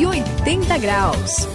180 graus.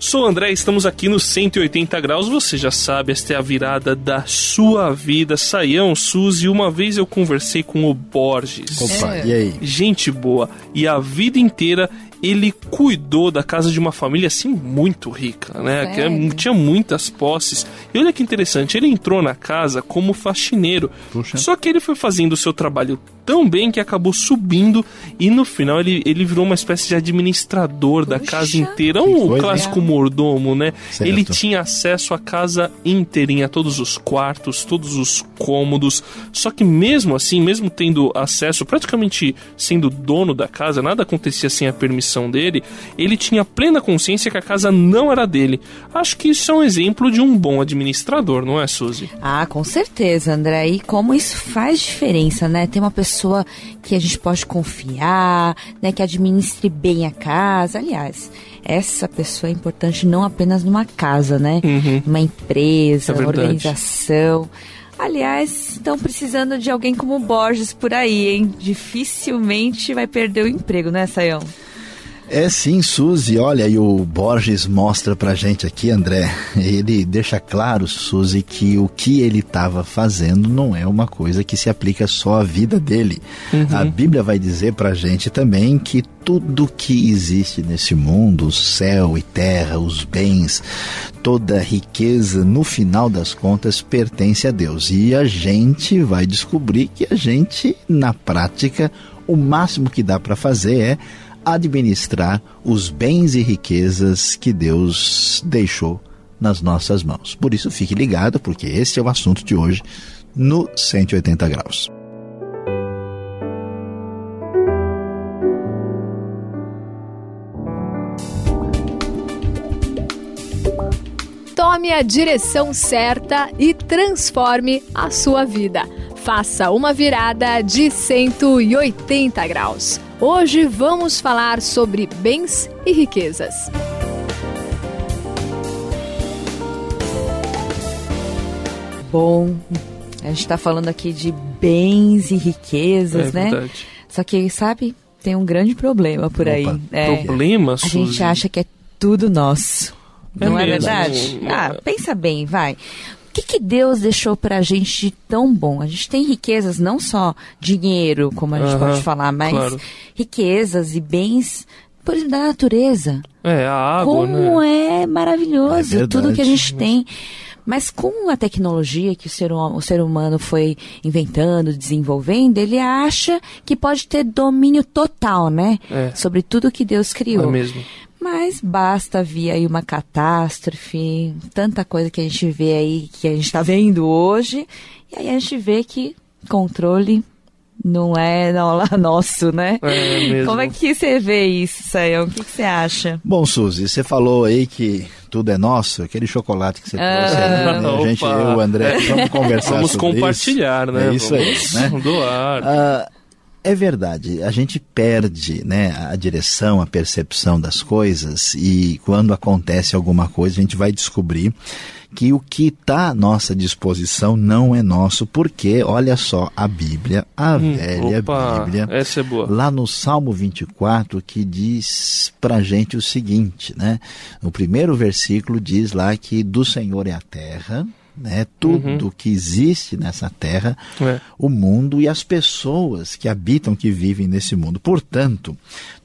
Sou o André, estamos aqui no 180 graus. Você já sabe, esta é a virada da sua vida. Saião, Suzy, uma vez eu conversei com o Borges. Opa, é. e aí? Gente boa. E a vida inteira ele cuidou da casa de uma família assim muito rica, né? Que é, tinha muitas posses. E olha que interessante, ele entrou na casa como faxineiro. Puxa. Só que ele foi fazendo o seu trabalho tão bem que acabou subindo e no final ele, ele virou uma espécie de administrador Puxa. da casa inteira, um clássico mordomo, né? Certo. Ele tinha acesso à casa inteirinha, todos os quartos, todos os cômodos. Só que mesmo assim, mesmo tendo acesso, praticamente sendo dono da casa, nada acontecia sem a permissão dele, ele tinha plena consciência que a casa não era dele. Acho que isso é um exemplo de um bom administrador, não é, Suzy? Ah, com certeza, André. E como isso faz diferença, né? Tem uma pessoa pessoa que a gente pode confiar, né, que administre bem a casa. Aliás, essa pessoa é importante não apenas numa casa, né? Uhum. Uma empresa, é uma organização. Aliás, estão precisando de alguém como Borges por aí, hein? Dificilmente vai perder o emprego, né, Sayão? É sim, Suzy. Olha, e o Borges mostra pra gente aqui, André. Ele deixa claro, Suzy, que o que ele estava fazendo não é uma coisa que se aplica só à vida dele. Uhum. A Bíblia vai dizer pra gente também que tudo que existe nesse mundo, o céu e terra, os bens, toda a riqueza, no final das contas, pertence a Deus. E a gente vai descobrir que a gente, na prática, o máximo que dá para fazer é administrar os bens e riquezas que Deus deixou nas nossas mãos. Por isso, fique ligado, porque esse é o assunto de hoje no 180 Graus. Tome a direção certa e transforme a sua vida. Faça uma virada de 180 graus. Hoje vamos falar sobre bens e riquezas. Bom, a gente está falando aqui de bens e riquezas, é, né? Verdade. Só que, sabe, tem um grande problema por Opa, aí. É, problema, A gente acha que é tudo nosso. É não é mesmo. é verdade? Ah, pensa bem, vai que, que Deus deixou para a gente de tão bom? A gente tem riquezas, não só dinheiro, como a gente uhum, pode falar, mas claro. riquezas e bens por exemplo, da natureza. É, a água, Como né? é maravilhoso é tudo que a gente tem. Mas com a tecnologia que o ser, o ser humano foi inventando, desenvolvendo, ele acha que pode ter domínio total, né? É. Sobre tudo que Deus criou. É mesmo. Mas basta vir aí uma catástrofe, tanta coisa que a gente vê aí, que a gente está vendo hoje, e aí a gente vê que controle não é não, nosso, né? É mesmo. Como é que você vê isso, Sayão? O que, que, você acha? Bom, Suzy, você falou aí que tudo é nosso, aquele chocolate que você trouxe, ah, né? a gente, eu e o André, vamos conversar Vamos compartilhar, isso. né? É isso vamos aí, né? Doar. Ah, é verdade, a gente perde né, a direção, a percepção das coisas e quando acontece alguma coisa a gente vai descobrir que o que está à nossa disposição não é nosso, porque olha só a Bíblia, a hum, velha opa, Bíblia, essa é boa. lá no Salmo 24, que diz pra gente o seguinte, né? O primeiro versículo diz lá que do Senhor é a terra, né? Tudo uhum. que existe nessa terra, é. o mundo e as pessoas que habitam, que vivem nesse mundo. Portanto,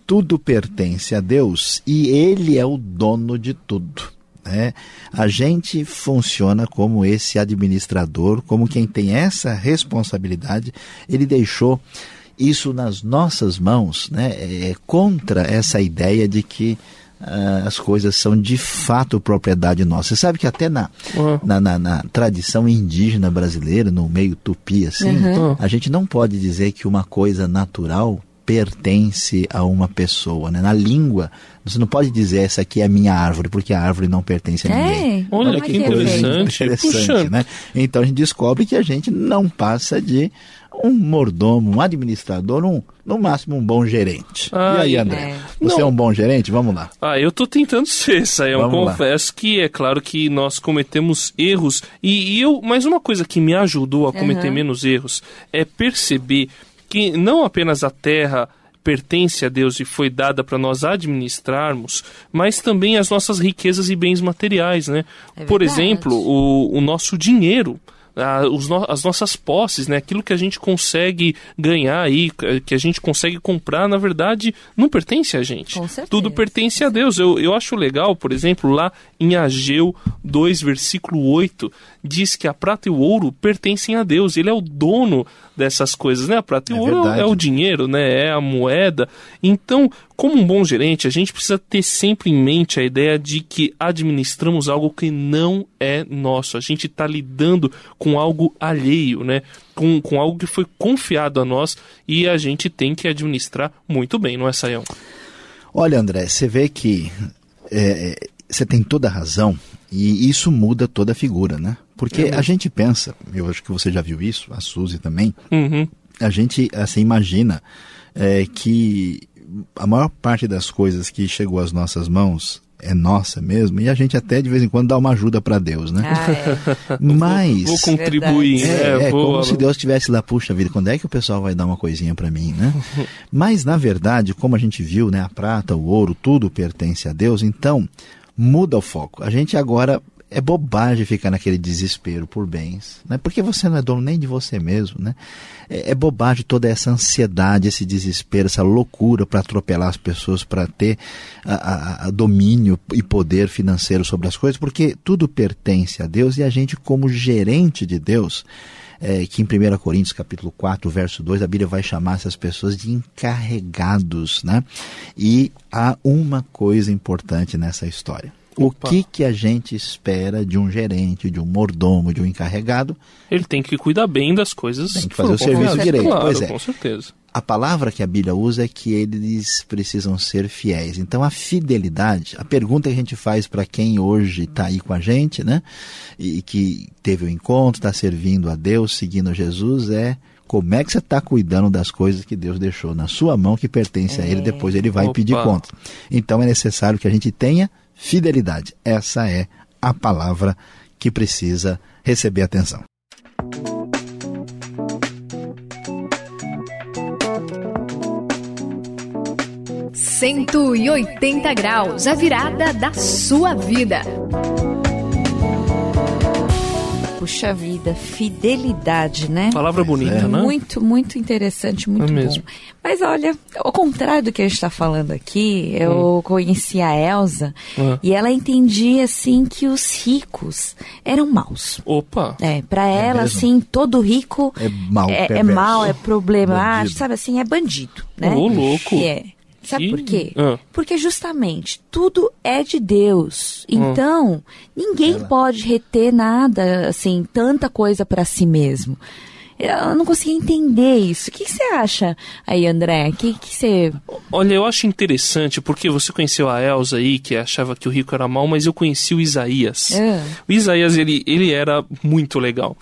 tudo pertence a Deus e Ele é o dono de tudo. Né? A gente funciona como esse administrador, como quem tem essa responsabilidade. Ele deixou isso nas nossas mãos, né? é contra essa ideia de que uh, as coisas são de fato propriedade nossa. Você sabe que até na, uhum. na, na, na, tradição indígena brasileira, no meio tupi, assim, uhum. a gente não pode dizer que uma coisa natural pertence a uma pessoa. Né? Na língua, você não pode dizer essa aqui é a minha árvore, porque a árvore não pertence a ninguém. Olha, que interessante. interessante né? Então a gente descobre que a gente não passa de um mordomo, um administrador, um, no máximo um bom gerente. Ah, e aí, André? É. Você Não. é um bom gerente? Vamos lá. Ah, eu tô tentando ser, Sayão. Eu confesso lá. que é claro que nós cometemos erros. E, e, eu, mas uma coisa que me ajudou a cometer uhum. menos erros é perceber que não apenas a terra pertence a Deus e foi dada para nós administrarmos, mas também as nossas riquezas e bens materiais, né? É Por exemplo, o, o nosso dinheiro no, as nossas posses, né? Aquilo que a gente consegue ganhar aí, que a gente consegue comprar, na verdade, não pertence a gente. Tudo pertence a Deus. Eu, eu acho legal, por exemplo, lá em Ageu 2, versículo 8, diz que a prata e o ouro pertencem a Deus. Ele é o dono dessas coisas, né? A prata e o é ouro verdade. é o dinheiro, né? É a moeda. Então, como um bom gerente, a gente precisa ter sempre em mente a ideia de que administramos algo que não é nosso. A gente está lidando com algo alheio, né? Com, com algo que foi confiado a nós e a gente tem que administrar muito bem, não é, Saião? Olha, André, você vê que é você tem toda a razão e isso muda toda a figura, né? Porque é a gente pensa, eu acho que você já viu isso, a Suzy também, uhum. a gente assim imagina é, que a maior parte das coisas que chegou às nossas mãos é nossa mesmo e a gente até de vez em quando dá uma ajuda para Deus, né? Ah, é. Mas vou, vou contribuir, é, é, é como se Deus estivesse lá, puxa vida, quando é que o pessoal vai dar uma coisinha para mim, né? Mas na verdade, como a gente viu, né, a prata, o ouro, tudo pertence a Deus, então muda o foco. A gente agora é bobagem ficar naquele desespero por bens, né? porque você não é dono nem de você mesmo. Né? É, é bobagem toda essa ansiedade, esse desespero, essa loucura para atropelar as pessoas, para ter a, a, a domínio e poder financeiro sobre as coisas, porque tudo pertence a Deus e a gente, como gerente de Deus, é, que em 1 Coríntios capítulo 4, verso 2, a Bíblia vai chamar essas pessoas de encarregados, né? E há uma coisa importante nessa história. O que, que a gente espera de um gerente, de um mordomo, de um encarregado? Ele tem que cuidar bem das coisas. Tem que fazer o serviço direito. Claro, pois é. com certeza. A palavra que a Bíblia usa é que eles precisam ser fiéis. Então, a fidelidade, a pergunta que a gente faz para quem hoje está aí com a gente, né? E que teve o um encontro, está servindo a Deus, seguindo Jesus, é como é que você está cuidando das coisas que Deus deixou na sua mão, que pertence é. a Ele, depois Ele vai Opa. pedir conta. Então, é necessário que a gente tenha fidelidade. Essa é a palavra que precisa receber atenção. Cento e oitenta graus, a virada da sua vida. Puxa vida, fidelidade, né? Palavra bonita, é. né? Muito, muito interessante, muito é bom. Mas olha, ao contrário do que a gente está falando aqui, eu hum. conheci a Elsa e ela entendia assim que os ricos eram maus. Opa! É, para é ela mesmo? assim, todo rico é mal, é, é mal, é problema, ah, sabe assim, é bandido, né? Ô, louco. É. Sabe por quê? Ah. Porque justamente tudo é de Deus. Ah. Então, ninguém Ela. pode reter nada, assim, tanta coisa para si mesmo. Eu não conseguia entender isso. O que, você acha aí, André? O que, que você. Olha, eu acho interessante, porque você conheceu a Elsa aí, que achava que o rico era mal, mas eu conheci o Isaías. É. O Isaías, ele, ele era muito legal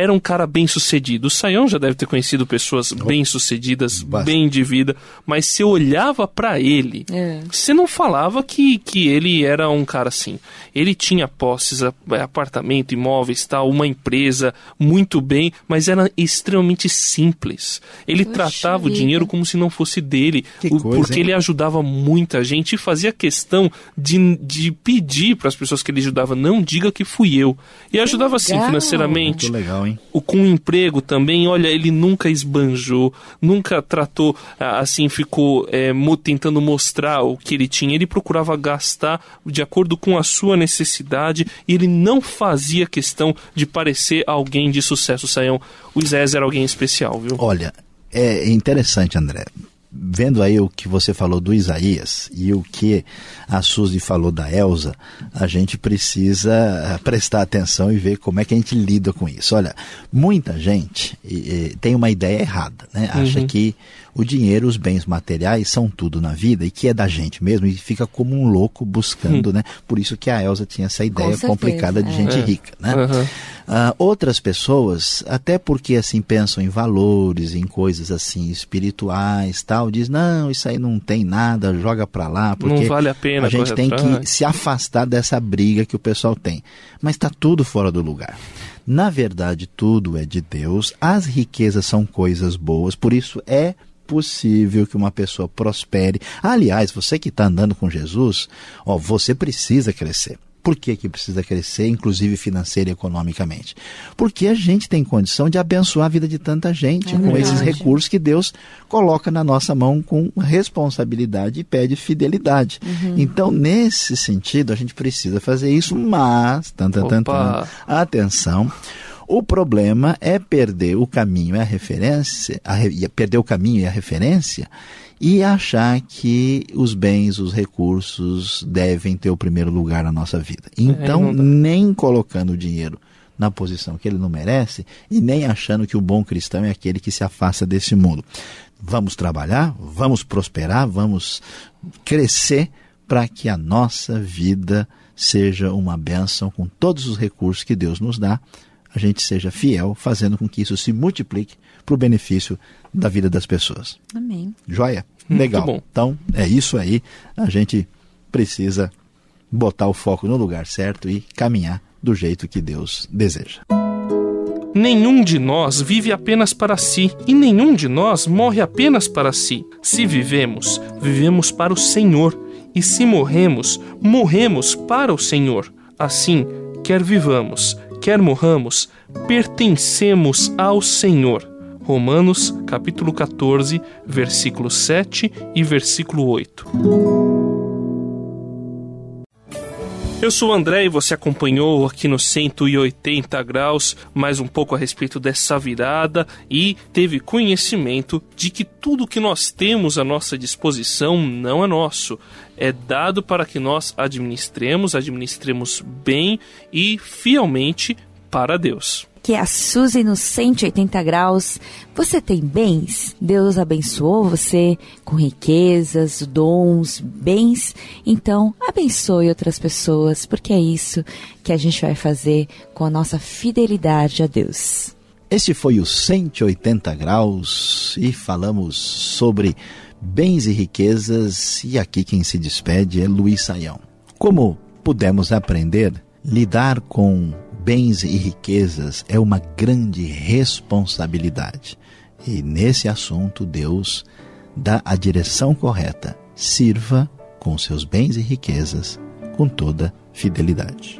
era um cara bem sucedido. O Saião já deve ter conhecido pessoas oh, bem sucedidas, bastante. bem de vida, mas você olhava para ele, é. você não falava que, que ele era um cara assim. Ele tinha posses, apartamento, imóveis, tal, uma empresa muito bem, mas era extremamente simples. Ele Poxa tratava vida. o dinheiro como se não fosse dele, o, coisa, porque hein? ele ajudava muita gente e fazia questão de, de pedir para as pessoas que ele ajudava, não diga que fui eu. E ajudava assim financeiramente. Muito legal, hein? O com emprego também, olha, ele nunca esbanjou, nunca tratou assim, ficou é, tentando mostrar o que ele tinha. Ele procurava gastar de acordo com a sua necessidade e ele não fazia questão de parecer alguém de sucesso. Saião, o Isaías era alguém especial, viu? Olha, é interessante, André vendo aí o que você falou do Isaías e o que a Suzy falou da Elsa, a gente precisa eh, prestar atenção e ver como é que a gente lida com isso. Olha, muita gente e, e, tem uma ideia errada, né? Acha uhum. que o dinheiro, os bens materiais são tudo na vida e que é da gente mesmo e fica como um louco buscando, hum. né? Por isso que a Elsa tinha essa ideia certeza, complicada de é. gente é. rica, né? Uhum. Uh, outras pessoas, até porque assim pensam em valores, em coisas assim espirituais, tal, diz não, isso aí não tem nada, joga para lá, porque não vale a pena. A gente tem atrás. que se afastar dessa briga que o pessoal tem. Mas está tudo fora do lugar. Na verdade, tudo é de Deus, as riquezas são coisas boas, por isso é possível que uma pessoa prospere. Aliás, você que está andando com Jesus, ó, você precisa crescer. Por que, que precisa crescer, inclusive financeira e economicamente? Porque a gente tem condição de abençoar a vida de tanta gente é com verdade. esses recursos que Deus coloca na nossa mão com responsabilidade e pede fidelidade. Uhum. Então, nesse sentido, a gente precisa fazer isso, mas, tan, tan, tan, tan, atenção, o problema é perder o caminho e a referência, a, perder o caminho e a referência e achar que os bens, os recursos devem ter o primeiro lugar na nossa vida. É, então, nem colocando o dinheiro na posição que ele não merece e nem achando que o bom cristão é aquele que se afasta desse mundo. Vamos trabalhar, vamos prosperar, vamos crescer para que a nossa vida seja uma bênção com todos os recursos que Deus nos dá, a gente seja fiel, fazendo com que isso se multiplique para o benefício da vida das pessoas. Amém. Joia? Legal. bom. Então, é isso aí. A gente precisa botar o foco no lugar certo e caminhar do jeito que Deus deseja. Nenhum de nós vive apenas para si, e nenhum de nós morre apenas para si. Se vivemos, vivemos para o Senhor, e se morremos, morremos para o Senhor. Assim, quer vivamos, quer morramos, pertencemos ao Senhor. Romanos, capítulo 14, versículo 7 e versículo 8. Eu sou o André e você acompanhou aqui no 180 graus mais um pouco a respeito dessa virada e teve conhecimento de que tudo que nós temos à nossa disposição não é nosso. É dado para que nós administremos, administremos bem e fielmente para Deus que é a Suzy no 180 graus. Você tem bens? Deus abençoou você com riquezas, dons, bens? Então, abençoe outras pessoas, porque é isso que a gente vai fazer com a nossa fidelidade a Deus. Este foi o 180 graus e falamos sobre bens e riquezas e aqui quem se despede é Luiz Saião. Como pudemos aprender, lidar com bens e riquezas é uma grande responsabilidade. E nesse assunto, Deus dá a direção correta. Sirva com seus bens e riquezas com toda fidelidade.